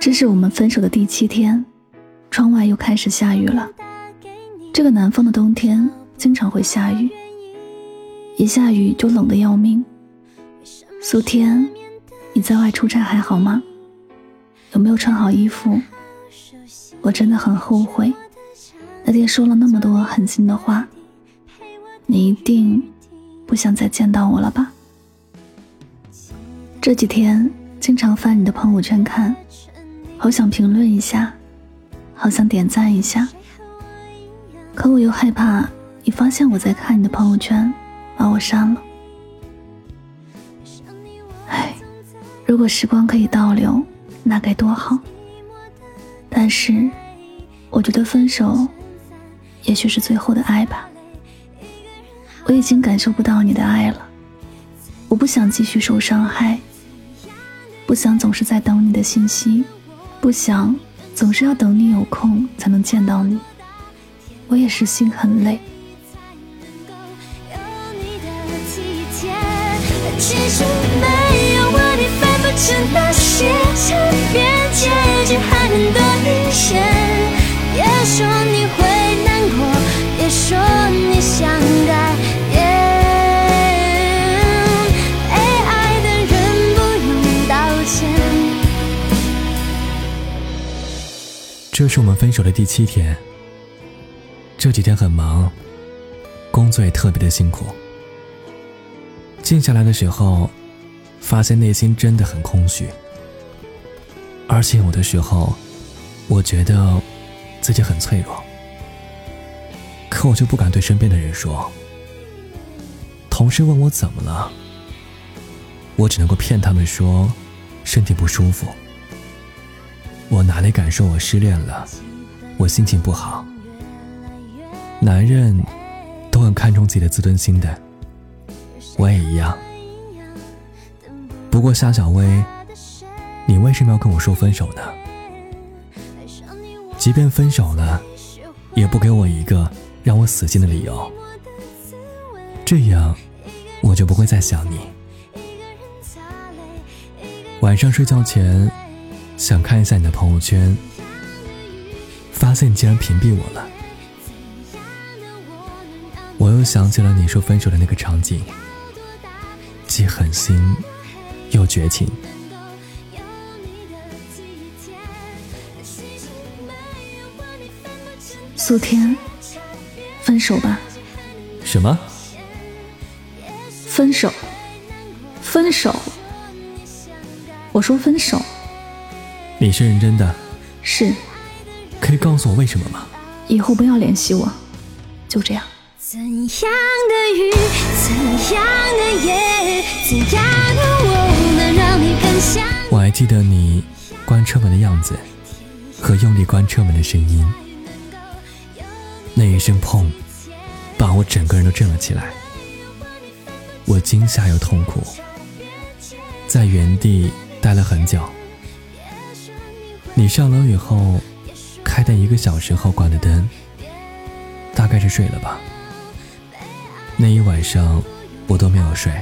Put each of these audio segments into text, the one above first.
这是我们分手的第七天，窗外又开始下雨了。这个南方的冬天经常会下雨，一下雨就冷得要命。苏天，你在外出差还好吗？有没有穿好衣服？我真的很后悔，那天说了那么多狠心的话。你一定不想再见到我了吧？这几天经常翻你的朋友圈看，好想评论一下，好想点赞一下，可我又害怕你发现我在看你的朋友圈，把我删了。唉，如果时光可以倒流，那该多好。但是，我觉得分手，也许是最后的爱吧。我已经感受不到你的爱了，我不想继续受伤害，不想总是在等你的信息，不想总是要等你有空才能见到你，我也是心很累。其实这是我们分手的第七天。这几天很忙，工作也特别的辛苦。静下来的时候，发现内心真的很空虚，而且有的时候，我觉得自己很脆弱，可我就不敢对身边的人说。同事问我怎么了，我只能够骗他们说身体不舒服。我哪里敢说我失恋了，我心情不好。男人都很看重自己的自尊心的。我也一样。不过夏小薇，你为什么要跟我说分手呢？即便分手了，也不给我一个让我死心的理由，这样我就不会再想你。晚上睡觉前，想看一下你的朋友圈，发现你竟然屏蔽我了。我又想起了你说分手的那个场景。既狠心又绝情。苏天，分手吧。什么？分手？分手？我说分手。你是认真的？是。可以告诉我为什么吗？以后不要联系我，就这样。怎样的雨，怎样的夜，怎样的我能让你更想？我还记得你关车门的样子，和用力关车门的声音。那一声砰，把我整个人都震了起来。我惊吓又痛苦，在原地待了很久。你上楼以后，开的一个小时后关的灯，大概是睡了吧。那一晚上，我都没有睡，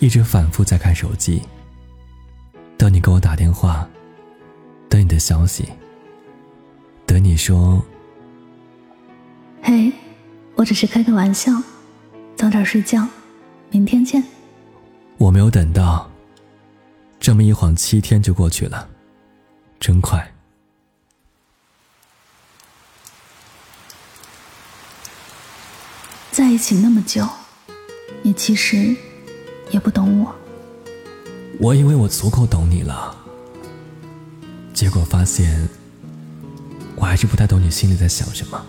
一直反复在看手机。等你给我打电话，等你的消息，等你说：“嘿，我只是开个玩笑，早点睡觉，明天见。”我没有等到，这么一晃七天就过去了，真快。在一起那么久，你其实也不懂我。我以为我足够懂你了，结果发现我还是不太懂你心里在想什么。